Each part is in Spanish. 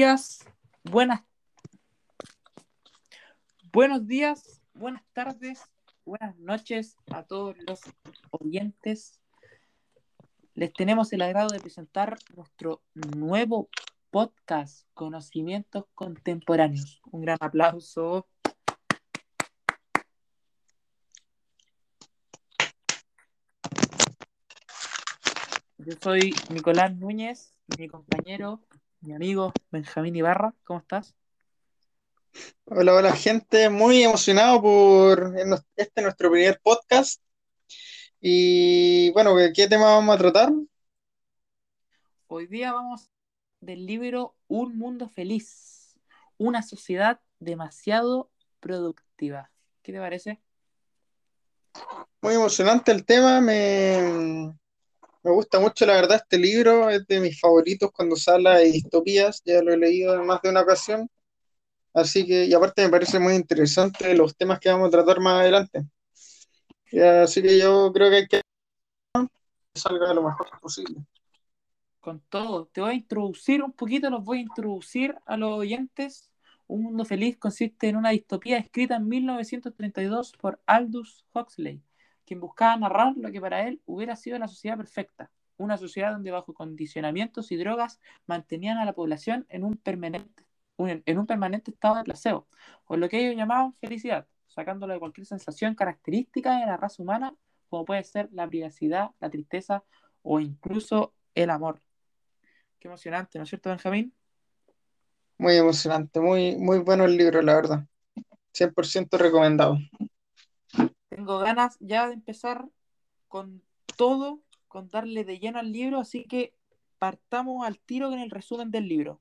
Buenas. Buenos días, buenas tardes, buenas noches a todos los oyentes. Les tenemos el agrado de presentar nuestro nuevo podcast, Conocimientos Contemporáneos. Un gran aplauso. Yo soy Nicolás Núñez, mi compañero, mi amigo Benjamín Ibarra. ¿Cómo estás? Hola, hola gente, muy emocionado por este nuestro primer podcast. Y bueno, ¿qué tema vamos a tratar? Hoy día vamos del libro Un Mundo Feliz, una sociedad demasiado productiva. ¿Qué te parece? Muy emocionante el tema, me, me gusta mucho, la verdad, este libro es de mis favoritos cuando se habla de distopías, ya lo he leído en más de una ocasión, así que, y aparte me parece muy interesante los temas que vamos a tratar más adelante. así que yo creo que hay que salga lo mejor posible. Con todo, te voy a introducir un poquito, los voy a introducir a los oyentes. Un mundo feliz consiste en una distopía escrita en 1932 por Aldous Huxley quien buscaba narrar lo que para él hubiera sido la sociedad perfecta, una sociedad donde bajo condicionamientos y drogas mantenían a la población en un permanente, estado de placebo, o lo que ellos llamaban felicidad, sacándolo de cualquier sensación característica de la raza humana, como puede ser la privacidad, la tristeza o incluso el amor. Qué emocionante, ¿no es cierto, Benjamín? Muy emocionante, muy, muy bueno el libro, la verdad. 100% recomendado tengo ganas ya de empezar con todo, con darle de lleno al libro, así que partamos al tiro con el resumen del libro.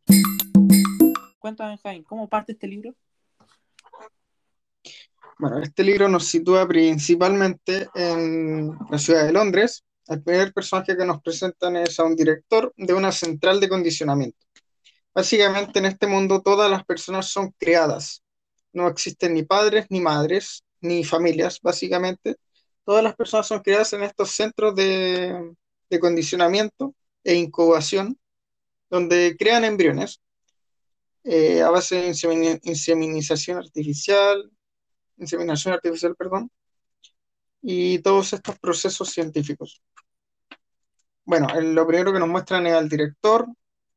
Cuéntame, Jaime, ¿cómo parte este libro? Bueno, este libro nos sitúa principalmente en la ciudad de Londres. El primer personaje que nos presentan es a un director de una central de condicionamiento. Básicamente en este mundo todas las personas son creadas. No existen ni padres ni madres, ni familias, básicamente. Todas las personas son creadas en estos centros de, condicionamiento e incubación, donde crean embriones eh, a base de inseminización artificial, inseminación artificial, perdón, y todos estos procesos científicos. Bueno, lo primero que nos muestran es al director,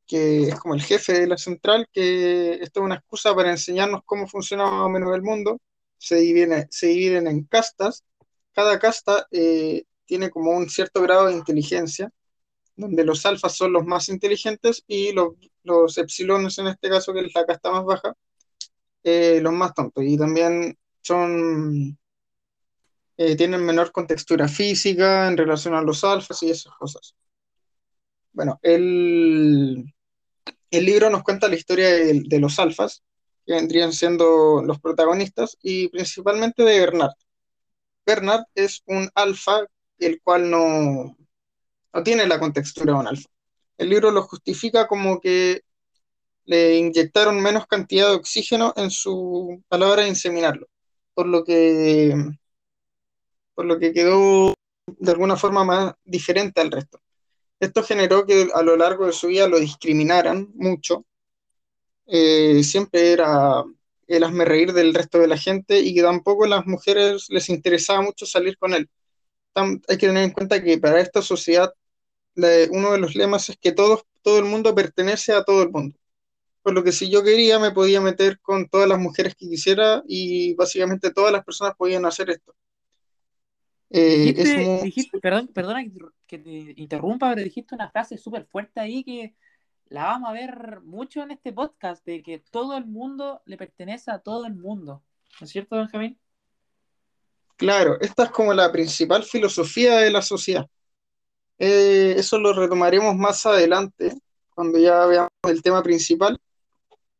que es como el jefe de la central, que esto es una excusa para enseñarnos cómo funciona o menos el mundo se dividen, se dividen en castas. Cada casta eh, tiene como un cierto grado de inteligencia, donde los alfas son los más inteligentes y los, los epsilones, en este caso, que es la casta más baja, eh, los más tontos. Y también son eh, tienen menor contextura física en relación a los alfas y esas cosas. Bueno, el, el libro nos cuenta la historia de los alfas, que vendrían siendo los protagonistas, y principalmente de Bernard. Bernard es un alfa, el cual no, no tiene la contextura de un alfa. El libro lo justifica como que le inyectaron menos cantidad de oxígeno en su, a la hora de inseminarlo, por lo que, por lo que quedó de alguna forma más diferente al resto. Esto generó que a lo largo de su vida lo discriminaran mucho eh, siempre era el hazme reír del resto de la gente y que tampoco a las mujeres les interesaba mucho salir con él. hay que tener en cuenta que para esta sociedad uno de los lemas es que todo, todo el mundo pertenece a todo el mundo. Por lo que si yo quería me podía meter con todas las mujeres que quisiera y básicamente todas las personas podían hacer esto. Eh, perdón, perdona que te interrumpa, pero dijiste una frase súper fuerte ahí que la vamos a ver mucho en este podcast, de que todo el mundo le pertenece a todo el mundo. ¿No es cierto, Benjamín? Claro, esta es como la principal filosofía de la sociedad. Eh, eso lo retomaremos más adelante, cuando ya veamos el tema principal,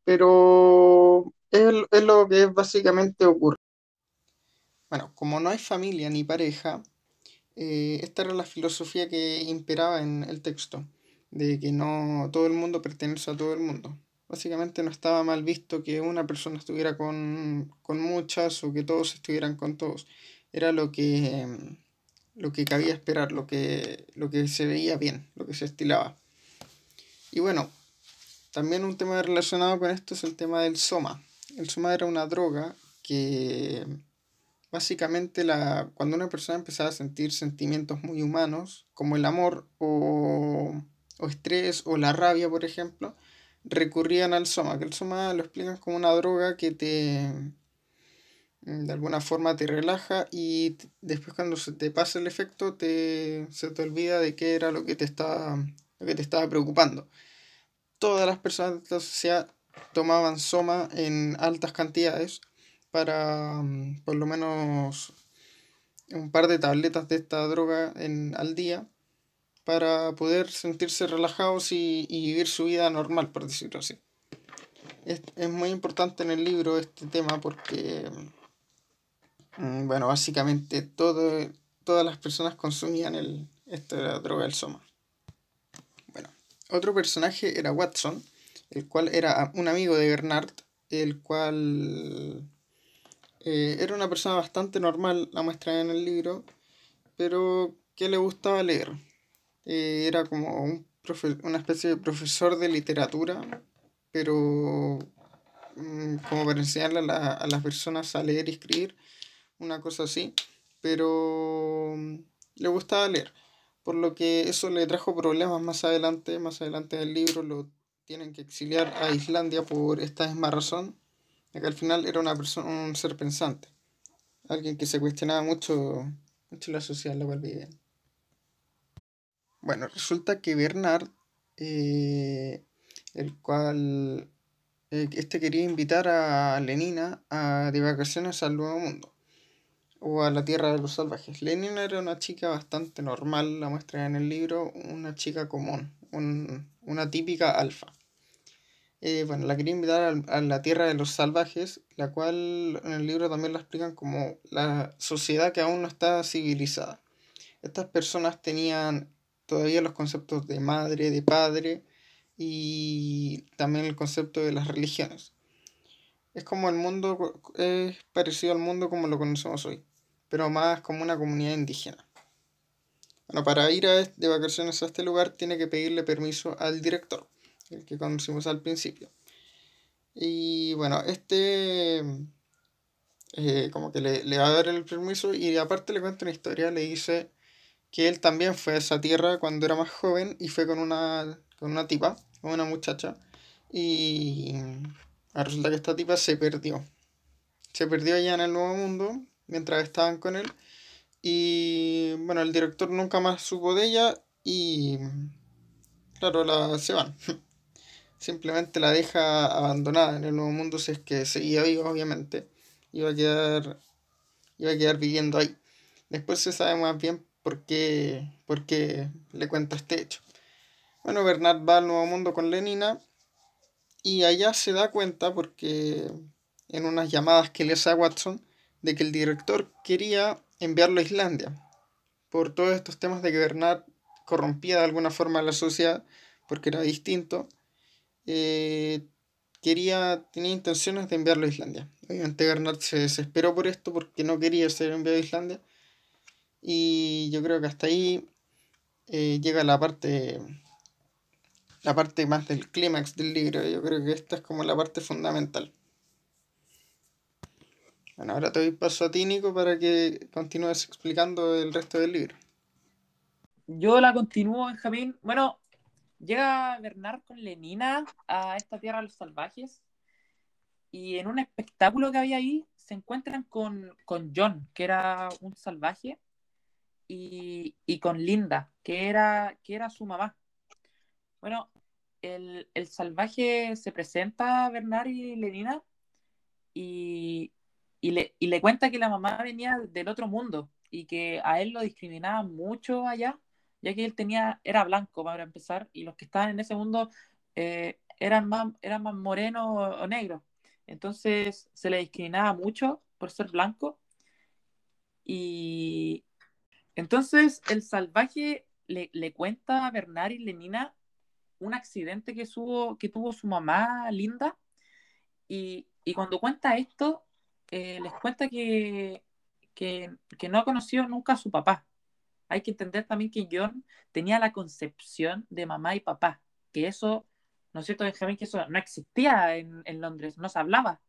pero es, lo que básicamente ocurre. Bueno, como no hay familia ni pareja, eh, esta era la filosofía que imperaba en el texto de que no todo el mundo pertenece a todo el mundo. Básicamente no estaba mal visto que una persona estuviera con, muchas o que todos estuvieran con todos. Era lo que, lo que cabía esperar, lo que, lo que se veía bien, lo que se estilaba. Y bueno, también un tema relacionado con esto es el tema del soma. El soma era una droga que básicamente la, cuando una persona empezaba a sentir sentimientos muy humanos, como el amor o, o estrés o la rabia, por ejemplo, recurrían al soma, que el soma lo explican como una droga que te de alguna forma te relaja y después cuando se te pasa el efecto te, se te olvida de qué era lo que te estaba, lo que te estaba preocupando. Todas las personas de la sociedad tomaban soma en altas cantidades para mm, por lo menos un par de tabletas de esta droga en, al día para poder sentirse relajados y, vivir su vida normal, por decirlo así. Es, es, muy importante en el libro este tema porque, mm, bueno, básicamente todo, todas las personas consumían el, esta droga del soma. Bueno, otro personaje era Watson, el cual era un amigo de Bernard, el cual eh, era una persona bastante normal, la muestra en el libro, pero que le gustaba leer. Eh, era como un una especie de profesor de literatura, pero mm, como para enseñarle a, a, las personas a leer y escribir, una cosa así, pero mm, le gustaba leer, por lo que eso le trajo problemas más adelante, más adelante en el libro lo tienen que exiliar a Islandia por esta misma razón, de que al final era una persona, un ser pensante, alguien que se cuestionaba mucho, mucho la sociedad en la cual vivían. Bueno, resulta que Bernard, eh, el cual eh, este quería invitar a Lenina a, de vacaciones al Nuevo Mundo o a la Tierra de los Salvajes. Lenina era una chica bastante normal, la muestra en el libro, una chica común, una típica alfa. Eh, bueno, la quería invitar a, la Tierra de los Salvajes, la cual en el libro también la explican como la sociedad que aún no está civilizada. Estas personas tenían todavía los conceptos de madre, de padre y también el concepto de las religiones. Es como el mundo, es parecido al mundo como lo conocemos hoy, pero más como una comunidad indígena. Bueno, para ir a, de vacaciones a este lugar tiene que pedirle permiso al director, el que conocimos al principio. Y bueno, este eh, como que le, le, va a dar el permiso y aparte le cuenta una historia, le dice que él también fue a esa tierra cuando era más joven y fue con una, con una tipa, con una muchacha, y resulta que esta tipa se perdió. Se perdió allá en el Nuevo Mundo mientras estaban con él. Y bueno, el director nunca más supo de ella y claro, la, se van. Simplemente la deja abandonada en el Nuevo Mundo si es que seguía vivo, obviamente. Iba a quedar, iba a quedar viviendo ahí. Después se sabe más bien por qué, le cuenta este hecho. Bueno, Bernard va al Nuevo Mundo con Lenina y allá se da cuenta porque en unas llamadas que le hace a Watson de que el director quería enviarlo a Islandia por todos estos temas de que Bernard corrompía de alguna forma la sociedad porque era distinto. Eh, quería, tenía intenciones de enviarlo a Islandia. Obviamente Bernard se desesperó por esto porque no quería ser enviado a Islandia y yo creo que hasta ahí eh, llega la parte la parte más del clímax del libro. Yo creo que esta es como la parte fundamental. Bueno, ahora te doy paso a ti, Nico, para que continúes explicando el resto del libro. Yo la continúo, Benjamín. Bueno, llega Bernard con Lenina a esta tierra de los salvajes y en un espectáculo que había ahí se encuentran con, con John, que era un salvaje y, con Linda, que era, que era su mamá. Bueno, el, salvaje se presenta a Bernard y Lenina y, le, le cuenta que la mamá venía del otro mundo y que a él lo discriminaban mucho allá, ya que él tenía, era blanco para empezar, y los que estaban en ese mundo eh, eran, más, eran más morenos o, o negros. Entonces se le discriminaba mucho por ser blanco. Y, entonces, el salvaje le, cuenta a Bernard y Lenina un accidente que, que tuvo su mamá Linda. Y, cuando cuenta esto, eh, les cuenta que, que, que, no conoció nunca a su papá. Hay que entender también que John tenía la concepción de mamá y papá, que eso ¿no es cierto, Benjamín? Que eso no existía en, en Londres, no se hablaba.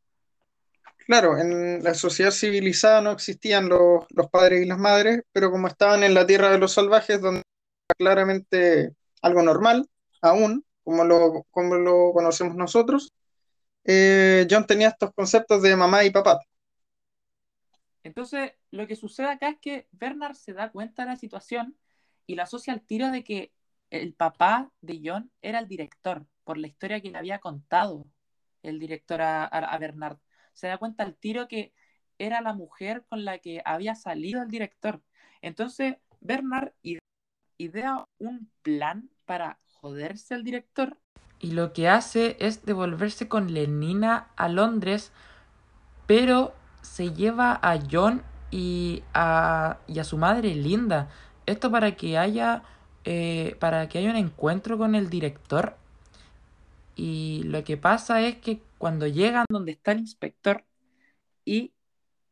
Claro, en la sociedad civilizada no existían los, los padres y las madres, pero como estaban en la tierra de los salvajes, donde era claramente algo normal, aún, como lo, como lo conocemos nosotros, eh, John tenía estos conceptos de mamá y papá. Entonces, lo que sucede acá es que Bernard se da cuenta de la situación y la asocia al tiro de que el papá de John era el director, por la historia que le había contado el director a, a Bernard. Se da cuenta al tiro que era la mujer con la que había salido el director. Entonces, Bernard idea un plan para joderse al director y lo que hace es devolverse con Lenina a Londres, pero se lleva a John y a, y a su madre Linda. Esto para que haya eh, para que haya un encuentro con el director. Y lo que pasa es que cuando llegan donde está el inspector y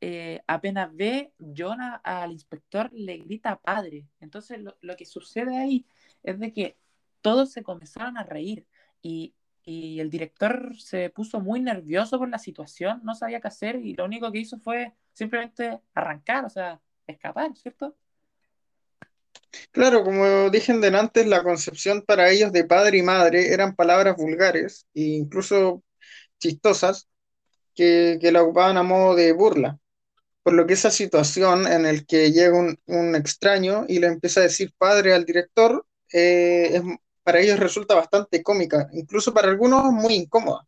eh, apenas ve John al inspector, le grita padre. Entonces lo, lo, que sucede ahí es de que todos se comenzaron a reír y y el director se puso muy nervioso por la situación, no sabía qué hacer y lo único que hizo fue simplemente arrancar, o sea, escapar, ¿cierto? Claro, como dije antes, la concepción para ellos de padre y madre eran palabras vulgares e incluso chistosas que, que la ocupaban a modo de burla. Por lo que esa situación en el que llega un, un extraño y le empieza a decir padre al director eh, es para ellos resulta bastante cómica, incluso para algunos muy incómoda.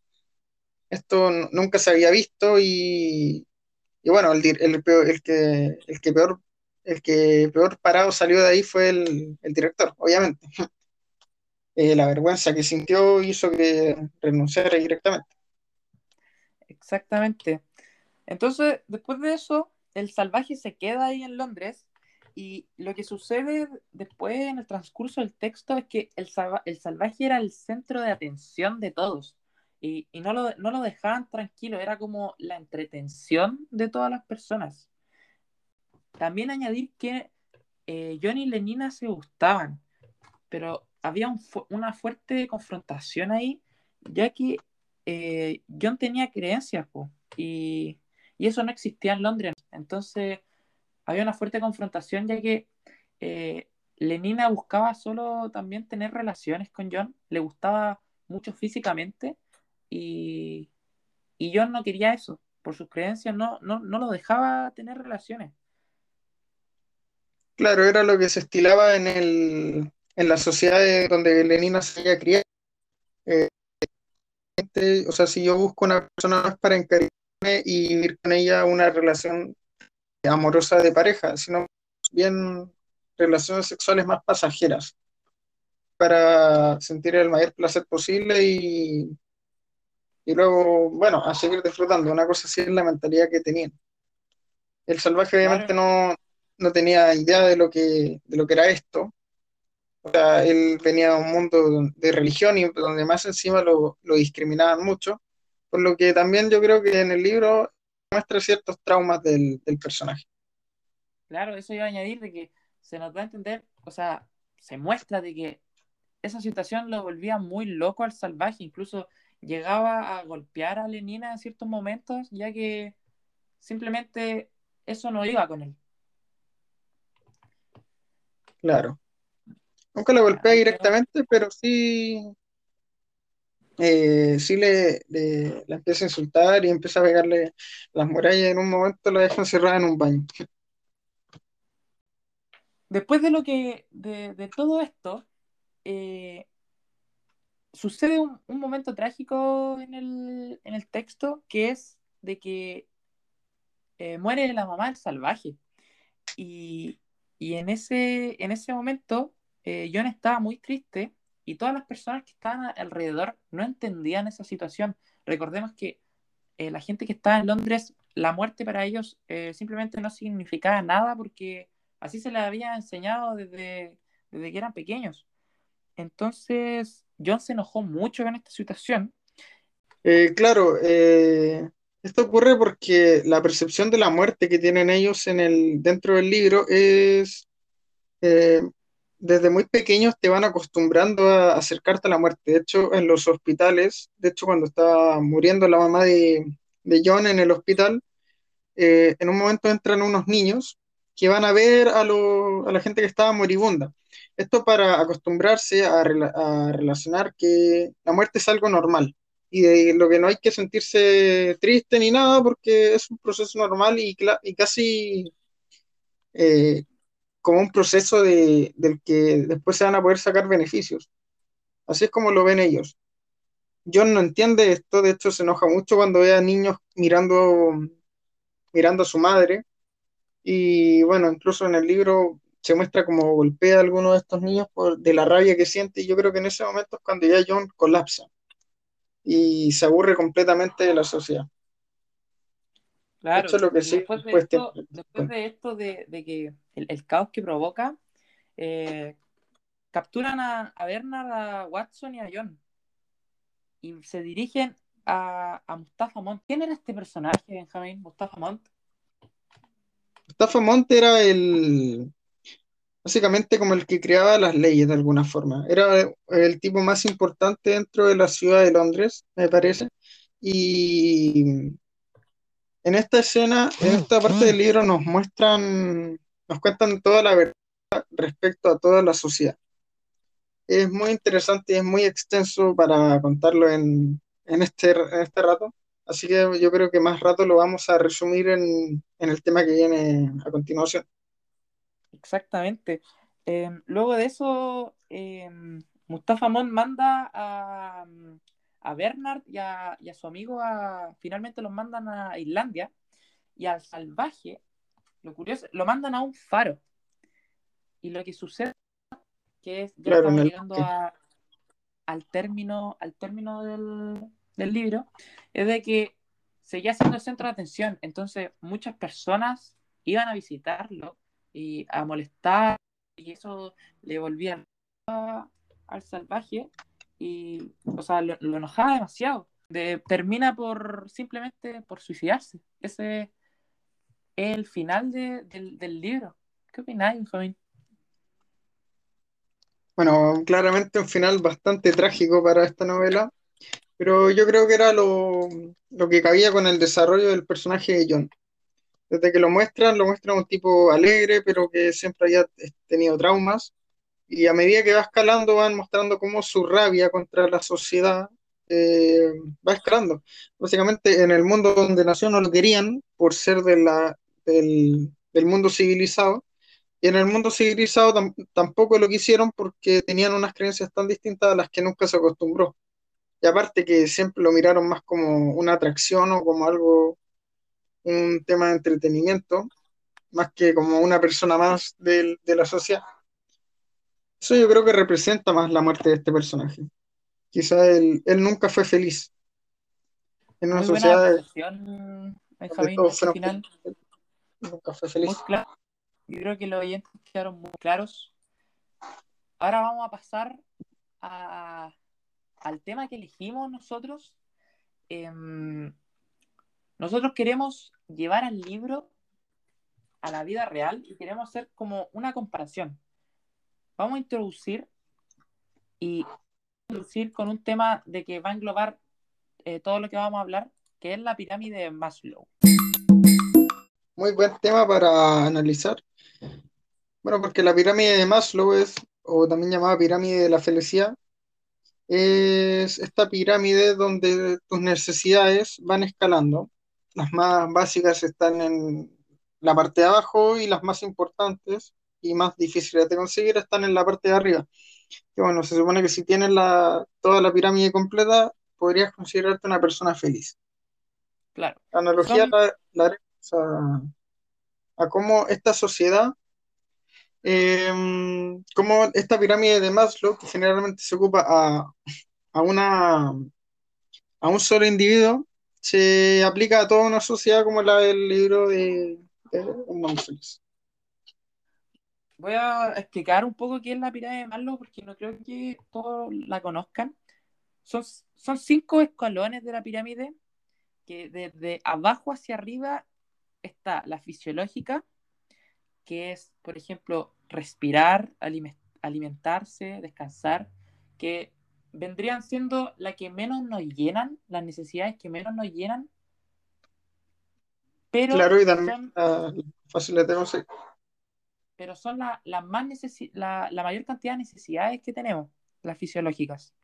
Esto nunca se había visto y, y bueno, el, el, peor, el, que, el, que peor, el que peor parado salió de ahí fue el, el director, obviamente. Eh, la vergüenza que sintió hizo que renunciara directamente. Exactamente. Entonces, después de eso, el salvaje se queda ahí en Londres y lo que sucede después en el transcurso del texto es que el, el salvaje era el centro de atención de todos y, no, lo, dejaban tranquilo, era como la entretención de todas las personas. También añadir que eh, John y Lenina se gustaban, pero había un, una fuerte confrontación ahí, ya que eh, John tenía creencias y, y eso no existía en Londres. Entonces había una fuerte confrontación ya que eh, Lenina buscaba solo también tener relaciones con John, le gustaba mucho físicamente y, y John no quería eso, por sus creencias no, no, no lo dejaba tener relaciones. Claro, era lo que se estilaba en, el, en la sociedad donde Lenina se había criado. Eh, o sea, si yo busco una persona más para encariñarme y vivir con ella una relación amorosa de pareja, sino bien relaciones sexuales más pasajeras para sentir el mayor placer posible y, y luego, bueno, a seguir disfrutando. Una cosa así es la mentalidad que tenían. El salvaje obviamente no, no, tenía idea de lo, que, de lo que era esto. O sea, él venía de un mundo de religión y donde más encima lo, lo discriminaban mucho. Por lo que también yo creo que en el libro muestra ciertos traumas del, del, personaje. Claro, eso iba a añadir de que se nos da a entender, o sea, se muestra de que esa situación lo volvía muy loco al salvaje, incluso llegaba a golpear a Lenina en ciertos momentos, ya que simplemente eso no iba con él. Claro. Nunca lo golpea directamente, pero sí eh, sí le, le, le, empieza a insultar y empieza a pegarle las murallas y en un momento lo deja encerrada en un baño. Después de lo que, de, de todo esto, eh, sucede un, un, momento trágico en el, en el, texto que es de que eh, muere la mamá del salvaje. Y, y en, ese, en ese momento eh, John estaba muy triste y todas las personas que estaban alrededor no entendían esa situación. Recordemos que eh, la gente que estaba en Londres, la muerte para ellos eh, simplemente no significaba nada porque así se les había enseñado desde, desde que eran pequeños. Entonces, John se enojó mucho con esta situación. Claro, esto ocurre porque la percepción de la muerte que tienen ellos en el, dentro del libro es desde muy pequeños te van acostumbrando a acercarte a la muerte. De hecho, en los hospitales, de hecho, cuando estaba muriendo la mamá de, de John en el hospital, eh, en un momento entran unos niños que van a ver a, lo, a la gente que estaba moribunda. Esto para acostumbrarse a, a, relacionar que la muerte es algo normal y de lo que no hay que sentirse triste ni nada porque es un proceso normal y, y casi eh, como un proceso de, del que después se van a poder sacar beneficios. Así es como lo ven ellos. John no entiende esto, de hecho se enoja mucho cuando ve a niños mirando, mirando a su madre. Y bueno, incluso en el libro se muestra como golpea a alguno de estos niños por, de la rabia que siente. Y yo creo que en ese momento es cuando ya John colapsa y se aburre completamente de la sociedad. Claro, lo que sí, después, de esto, después de esto, de, de que el, caos que provoca, eh, capturan a, a, Bernard, a Watson y a John y se dirigen a, a Mustafa Montt. ¿Quién era este personaje, Benjamín? Mustafa Montt. Mustafa Montt era el, básicamente como el que creaba las leyes de alguna forma. Era el tipo más importante dentro de la ciudad de Londres, me parece. Y en esta escena, en esta parte del libro nos muestran, nos cuentan toda la verdad respecto a toda la sociedad. Es muy interesante y es muy extenso para contarlo en, en, este, en este rato, así que yo creo que más rato lo vamos a resumir en, en el tema que viene a continuación. Exactamente. Eh, luego de eso, eh, Mustafa Mon manda a, a Bernard y a, y a, su amigo a, finalmente los mandan a Islandia y al salvaje, lo curioso, lo mandan a un faro. Y lo que sucede, que es, ya claro, estamos llegando a, al término, al término del, del, libro, es de que seguía siendo el centro de atención. Entonces muchas personas iban a visitarlo y a molestar y eso le volvía al salvaje y, o sea, lo, lo enojaba demasiado. De, termina por simplemente por suicidarse. Ese el final de, del, del, libro. ¿Qué opináis, Benjamín? Bueno, claramente un final bastante trágico para esta novela, pero yo creo que era lo, lo que cabía con el desarrollo del personaje de John. Desde que lo muestran, lo muestran un tipo alegre, pero que siempre haya tenido traumas, y a medida que va escalando van mostrando cómo su rabia contra la sociedad eh, va escalando. Básicamente en el mundo donde nació no lo querían por ser de la, del, del mundo civilizado, y en el mundo civilizado tam tampoco lo quisieron porque tenían unas creencias tan distintas a las que nunca se acostumbró. Y aparte que siempre lo miraron más como una atracción o como algo, un tema de entretenimiento, más que como una persona más de, de la sociedad. Eso yo creo que representa más la muerte de este personaje. Quizá él, él nunca fue feliz. En una Muy sociedad. Final. Nunca fue feliz. Yo creo que los oyentes quedaron muy claros. Ahora vamos a pasar a, al tema que elegimos nosotros. Eh, nosotros queremos llevar al libro a la vida real y queremos hacer como una comparación vamos a introducir y introducir con un tema de que va a englobar eh, todo lo que vamos a hablar, que es la pirámide de Maslow. Muy buen tema para analizar. Bueno, porque la pirámide de Maslow es, o también llamada pirámide de la felicidad, es esta pirámide donde tus necesidades van escalando. Las más básicas están en la parte de abajo y las más importantes y más difíciles de conseguir están en la parte de arriba. Que bueno, se supone que si tienes la, toda la pirámide completa, podrías considerarte una persona feliz. Claro. La analogía Son... la, la a, a, cómo esta sociedad, eh, cómo esta pirámide de Maslow, que generalmente se ocupa a, a, una, a un solo individuo, se aplica a toda una sociedad como la del libro de, de voy a explicar un poco qué es la pirámide de Maslow porque no creo que todos la conozcan. Son, son cinco escalones de la pirámide que desde abajo hacia arriba está la fisiológica, que es, por ejemplo, respirar, alimentarse, descansar, que vendrían siendo las que menos nos llenan, las necesidades que menos nos llenan. Pero Claro, y también son, conseguir. pero son la, las más necesi- la, la mayor cantidad de necesidades que tenemos, las fisiológicas.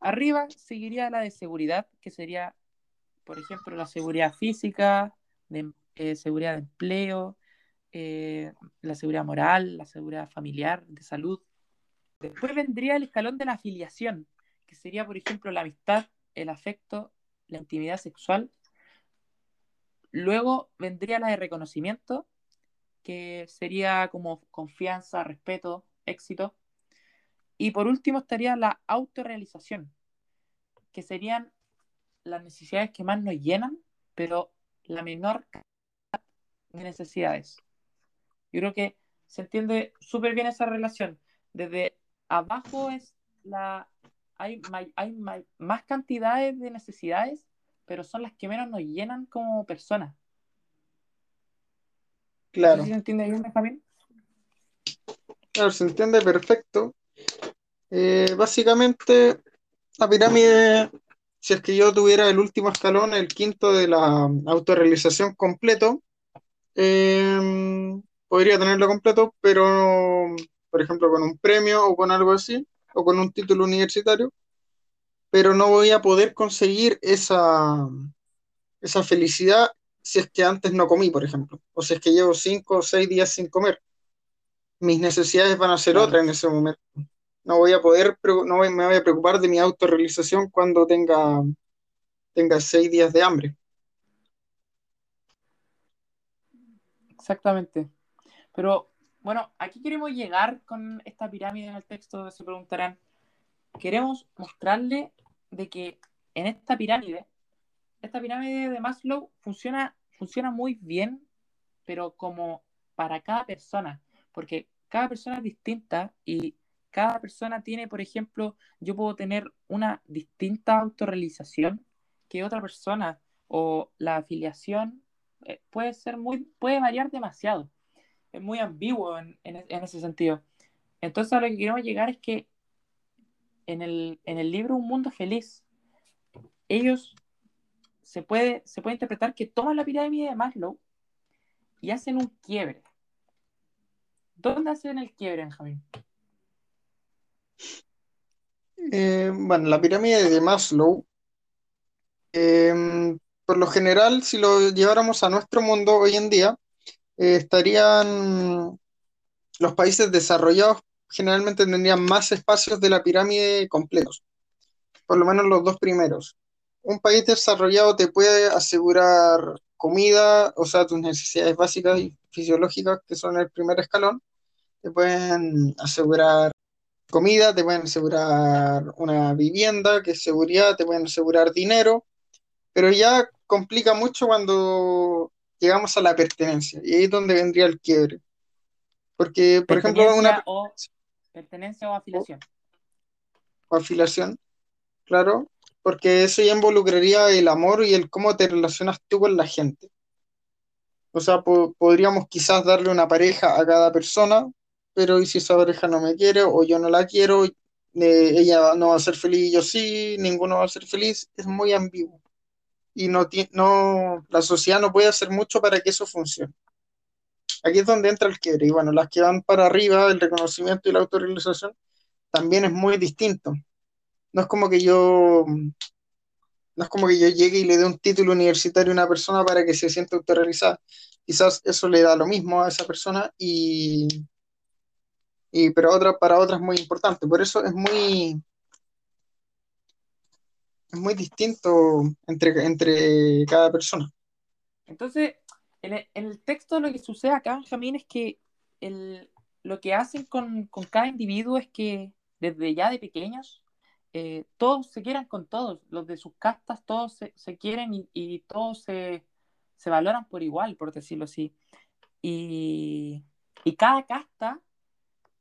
Arriba seguiría la de seguridad, que sería, por ejemplo, la seguridad física, de, eh, seguridad de empleo, eh, la seguridad moral, la seguridad familiar, de salud. Después vendría el escalón de la afiliación, que sería, por ejemplo, la amistad, el afecto, la intimidad sexual. Luego vendría la de reconocimiento, que sería como confianza, respeto, éxito. Y por último estaría la autorrealización, que serían las necesidades que más nos llenan, pero la menor cantidad de necesidades. Yo creo que se entiende súper bien esa relación. Desde abajo es la hay, may- hay más cantidades de necesidades, pero son las que menos nos llenan como personas. Claro, se entiende bien, Benjamín. claro, se entiende perfecto. Eh, básicamente, la pirámide, si es que yo tuviera el último escalón, el quinto de la autorrealización completo, eh, podría tenerlo completo, pero, por ejemplo, con un premio o con algo así, o con un título universitario, pero no voy a poder conseguir esa, esa felicidad si es que antes no comí, por ejemplo, o si es que llevo cinco o seis días sin comer. Mis necesidades van a ser Claro. otras en ese momento. No voy a poder, no me voy a preocupar de mi autorrealización cuando tenga, tenga seis días de hambre. Exactamente. Pero bueno, aquí queremos llegar con esta pirámide en el texto, se preguntarán, queremos mostrarle de que en esta pirámide, esta pirámide de Maslow funciona, funciona muy bien, pero como para cada persona, porque cada persona es distinta y cada persona tiene, por ejemplo, yo puedo tener una distinta autorrealización que otra persona, o la afiliación eh, puede ser muy, puede variar demasiado. Es muy ambiguo en, ese sentido. Entonces a lo que queremos llegar es que en el, en el libro Un Mundo Feliz, ellos se puede, se puede interpretar que toman la pirámide de Maslow y hacen un quiebre. ¿Dónde hacen el quiebre, Benjamín? Eh, bueno, la pirámide de Maslow, eh, por lo general, si lo lleváramos a nuestro mundo hoy en día, eh, estarían los países desarrollados generalmente tendrían más espacios de la pirámide completos, por lo menos los dos primeros. Un país desarrollado te puede asegurar comida, o sea, tus necesidades básicas y fisiológicas, que son el primer escalón, te pueden asegurar comida, te pueden asegurar una vivienda, que es seguridad, te pueden asegurar dinero, pero ya complica mucho cuando llegamos a la pertenencia, y ahí es donde vendría el quiebre. Porque, por ejemplo, una Pertenencia o, pertenencia o afiliación. o afiliación, claro, porque eso ya involucraría el amor y el cómo te relacionas tú con la gente. O sea, po- podríamos quizás darle una pareja a cada persona, pero ¿y si esa pareja no me quiere o yo no la quiero? eh, ella no va a ser feliz, yo sí, ninguno va a ser feliz, es muy ambiguo. Y no, no, la sociedad no puede hacer mucho para que eso funcione. Aquí es donde entra el quiebre. Y bueno, las que van para arriba, el reconocimiento y la autorrealización, también es muy distinto. No es como que yo, no es como que yo llegue y le dé un título universitario a una persona para que se sienta autorrealizada. Quizás eso le da lo mismo a esa persona y, y pero otra, para otras muy importante. Por eso es muy, es muy distinto entre, entre cada persona. Entonces, en el, en el texto lo que sucede acá, Benjamín, es que el, lo que hacen con, con cada individuo es que desde ya de pequeños, eh, todos se quieran con todos, los de sus castas, todos se, se quieren y, y todos se, se valoran por igual, por decirlo así. Y, y cada casta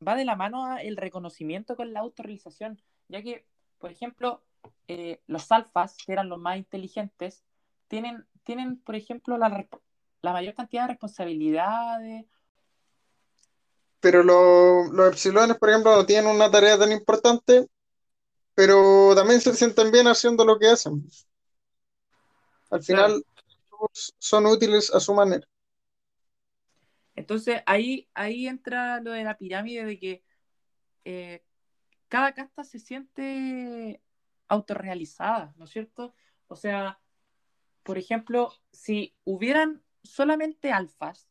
va de la mano a el reconocimiento con la autorrealización, ya que, por ejemplo, eh, los alfas, que eran los más inteligentes, tienen, tienen por ejemplo, la, mayor cantidad de responsabilidades pero lo- los epsilones, por ejemplo, no tienen una tarea tan importante, pero también se sienten bien haciendo lo que hacen. Al final, son útiles a su manera. Entonces ahí, ahí entra lo de la pirámide de que eh, cada casta se siente autorrealizada, ¿no es cierto? O sea, por ejemplo, si hubieran solamente alfas,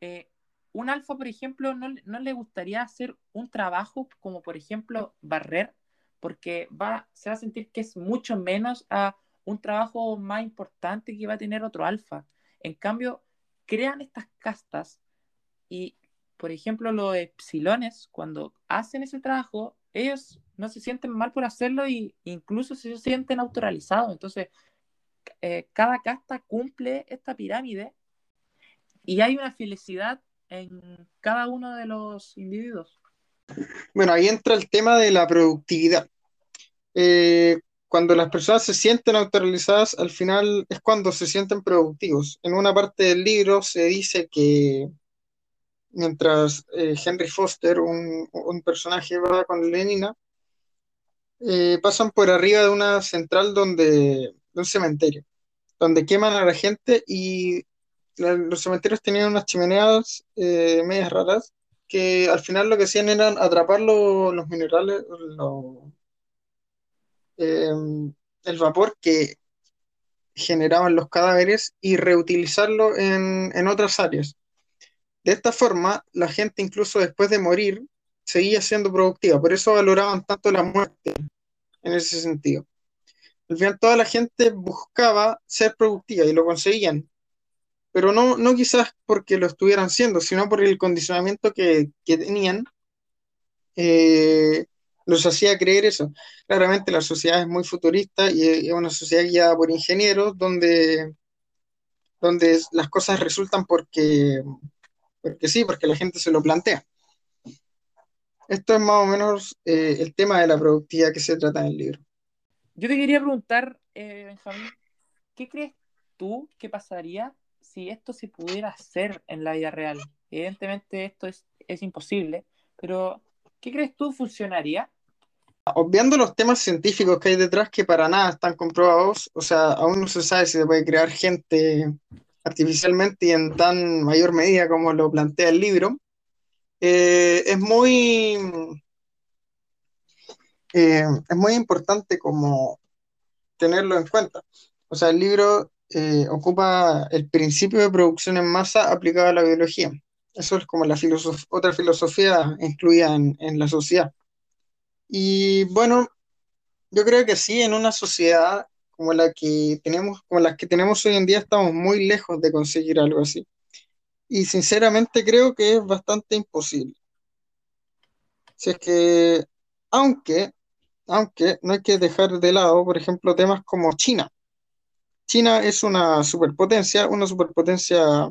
eh, un alfa, por ejemplo, no, no le gustaría hacer un trabajo como, por ejemplo, barrer, porque va, se va a sentir que es mucho menos a un trabajo más importante que va a tener otro alfa. En cambio, crean estas castas y, por ejemplo, los epsilones, cuando hacen ese trabajo, ellos no se sienten mal por hacerlo y incluso se sienten autorrealizados. Entonces, eh, cada casta cumple esta pirámide y hay una felicidad en cada uno de los individuos. Bueno, ahí entra el tema de la productividad. Eh, cuando las personas se sienten autorrealizadas, al final es cuando se sienten productivos. En una parte del libro se dice que mientras eh, Henry Foster, un, un personaje, va con Lenina, eh, pasan por arriba de una central donde, de un cementerio, donde queman a la gente y los cementerios tenían unas chimeneas eh, medias raras que al final lo que hacían era atrapar lo- los minerales, lo- eh, el vapor que generaban los cadáveres y reutilizarlo en, en otras áreas. De esta forma, la gente incluso después de morir seguía siendo productiva, por eso valoraban tanto la muerte en ese sentido. Al final toda la gente buscaba ser productiva y lo conseguían, pero no, no quizás porque lo estuvieran siendo, sino por el condicionamiento que, que tenían, eh, los hacía creer eso. Claramente la sociedad es muy futurista y es una sociedad guiada por ingenieros donde, donde las cosas resultan porque, porque sí, porque la gente se lo plantea. Esto es más o menos eh, el tema de la productividad que se trata en el libro. Yo te quería preguntar, eh, Benjamín, ¿qué crees tú que pasaría si esto se pudiera hacer en la vida real? Evidentemente esto es, es imposible, pero ¿qué crees tú funcionaría? Obviando los temas científicos que hay detrás que para nada están comprobados, o sea, aún no se sabe si se puede crear gente artificialmente y en tan mayor medida como lo plantea el libro, eh, es muy eh, es muy importante como tenerlo en cuenta. O sea, el libro eh, ocupa el principio de producción en masa aplicado a la biología. Eso es como la otra filosofía incluida en la sociedad. Y bueno, yo creo que sí, en una sociedad como la que tenemos, como las que tenemos hoy en día, estamos muy lejos de conseguir algo así. Y sinceramente creo que es bastante imposible. Si es que, aunque, aunque no hay que dejar de lado, por ejemplo, temas como China. China es una superpotencia, una superpotencia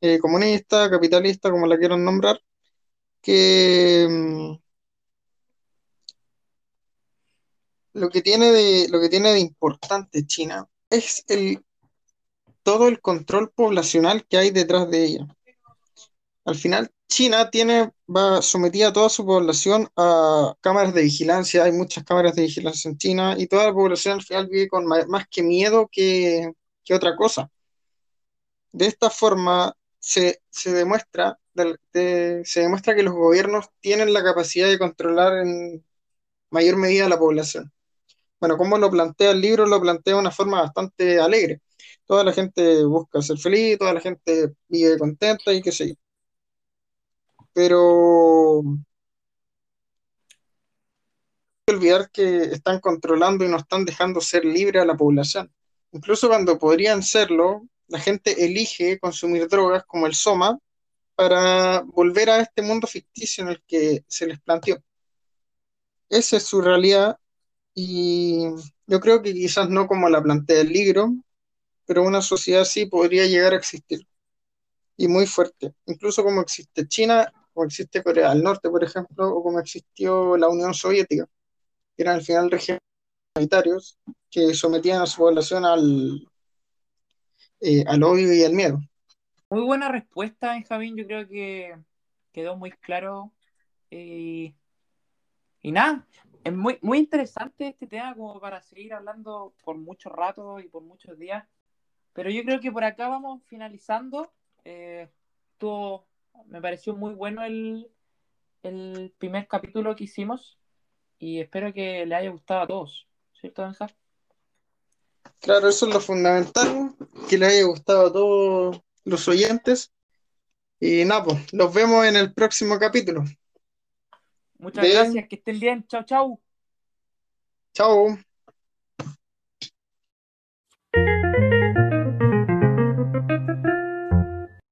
eh, comunista, capitalista, como la quieran nombrar, que lo que tiene de, lo que tiene de importante China es el, todo el control poblacional que hay detrás de ella. Al final, China tiene, va sometida a toda su población a cámaras de vigilancia, hay muchas cámaras de vigilancia en China y toda la población al final vive con más que miedo que, que otra cosa. De esta forma se, se demuestra, se demuestra que los gobiernos tienen la capacidad de controlar en mayor medida la población. Bueno, como lo plantea el libro, lo plantea de una forma bastante alegre. Toda la gente busca ser feliz, toda la gente vive contenta y qué sé yo. Pero olvidar que están controlando y no están dejando ser libre a la población. Incluso cuando podrían serlo, la gente elige consumir drogas como el soma para volver a este mundo ficticio en el que se les planteó. Esa es su realidad y yo creo que quizás no como la plantea el libro, pero una sociedad así podría llegar a existir y muy fuerte, incluso como existe China, como existe Corea del Norte, por ejemplo, o como existió la Unión Soviética, que eran al final regímenes militares que sometían a su población al, eh, al odio y al miedo. Muy buena respuesta, Benjamín. Yo creo que quedó muy claro. Y, y nada, es muy, muy interesante este tema como para seguir hablando por mucho rato y por muchos días. Pero yo creo que por acá vamos finalizando. Eh, me pareció muy bueno el, el primer capítulo que hicimos y espero que le haya gustado a todos, ¿cierto, Benja? Claro, eso es lo fundamental, que le haya gustado a todos los oyentes. Y nada, pues, los vemos en el próximo capítulo. Muchas gracias, que estén bien. Chao, chao. Chao.